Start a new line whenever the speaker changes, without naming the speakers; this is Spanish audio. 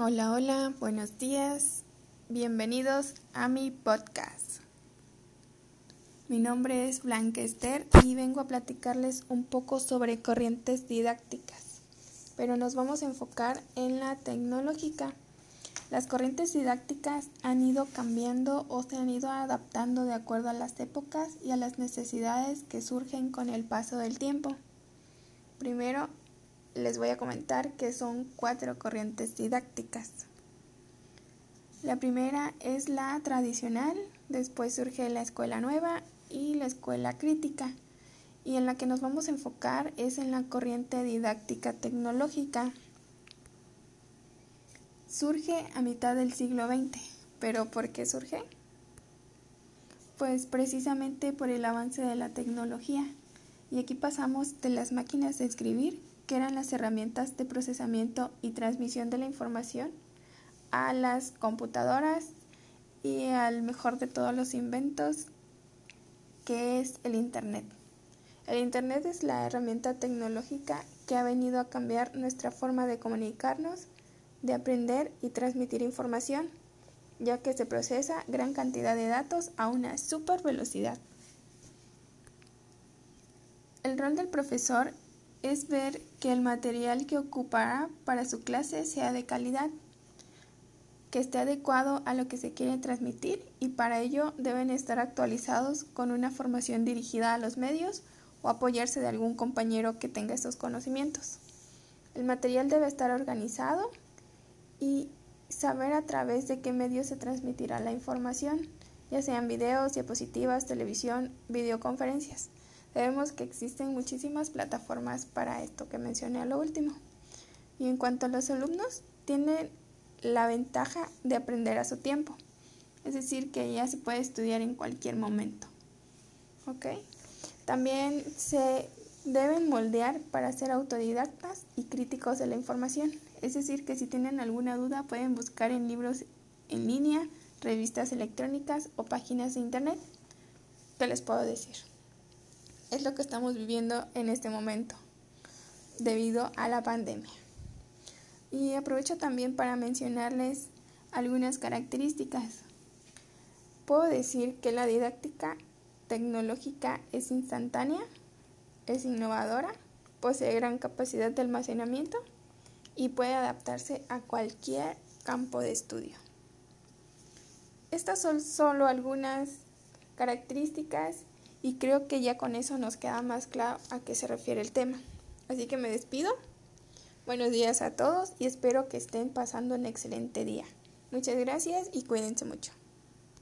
Hola, hola, buenos días, bienvenidos a mi podcast. Mi nombre es Blanca Esther y vengo a platicarles un poco sobre corrientes didácticas, pero nos vamos a enfocar en la tecnológica. Las corrientes didácticas han ido cambiando o se han ido adaptando de acuerdo a las épocas y a las necesidades que surgen con el paso del tiempo. Primero, les voy a comentar que son cuatro corrientes didácticas. La primera es la tradicional, después surge la escuela nueva y la escuela crítica, y en la que nos vamos a enfocar es en la corriente didáctica tecnológica. Surge a mitad del siglo XX, pero ¿por qué surge? Pues precisamente por el avance de la tecnología. Y aquí pasamos de las máquinas de escribir que eran las herramientas de procesamiento y transmisión de la información, a las computadoras y al mejor de todos los inventos, que es el Internet. El Internet es la herramienta tecnológica que ha venido a cambiar nuestra forma de comunicarnos, de aprender y transmitir información, ya que se procesa gran cantidad de datos a una super velocidad. El rol del profesor es ver que el material que ocupará para su clase sea de calidad, que esté adecuado a lo que se quiere transmitir y para ello deben estar actualizados con una formación dirigida a los medios o apoyarse de algún compañero que tenga estos conocimientos. El material debe estar organizado y saber a través de qué medios se transmitirá la información, ya sean videos, diapositivas, televisión, videoconferencias. Sabemos que existen muchísimas plataformas para esto que mencioné a lo último. Y en cuanto a los alumnos, tienen la ventaja de aprender a su tiempo. Es decir, que ya se puede estudiar en cualquier momento. ¿Ok? También se deben moldear para ser autodidactas y críticos de la información. Es decir, que si tienen alguna duda pueden buscar en libros en línea, revistas electrónicas o páginas de internet. ¿Qué les puedo decir? Es lo que estamos viviendo en este momento debido a la pandemia. Y aprovecho también para mencionarles algunas características. Puedo decir que la didáctica tecnológica es instantánea, es innovadora, posee gran capacidad de almacenamiento y puede adaptarse a cualquier campo de estudio. Estas son solo algunas características y creo que ya con eso nos queda más claro a qué se refiere el tema. Así que me despido. Buenos días a todos y espero que estén pasando un excelente día. Muchas gracias y cuídense mucho.